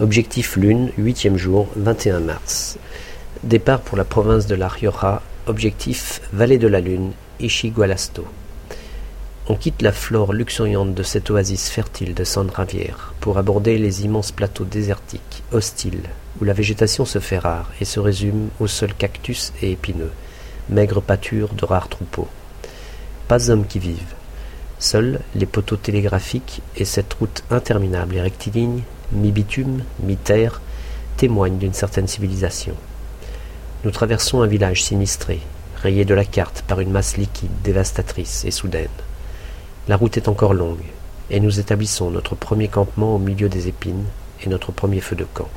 Objectif Lune, huitième jour, 21 mars. Départ pour la province de la Rioja. Objectif Vallée de la Lune, Ishigualasto. On quitte la flore luxuriante de cette oasis fertile de San pour aborder les immenses plateaux désertiques, hostiles, où la végétation se fait rare et se résume aux seuls cactus et épineux, maigres pâtures de rares troupeaux. Pas hommes qui vivent. Seuls les poteaux télégraphiques et cette route interminable et rectiligne, mi-bitume, mi-terre, témoignent d'une certaine civilisation. Nous traversons un village sinistré, rayé de la carte par une masse liquide dévastatrice et soudaine. La route est encore longue, et nous établissons notre premier campement au milieu des épines et notre premier feu de camp.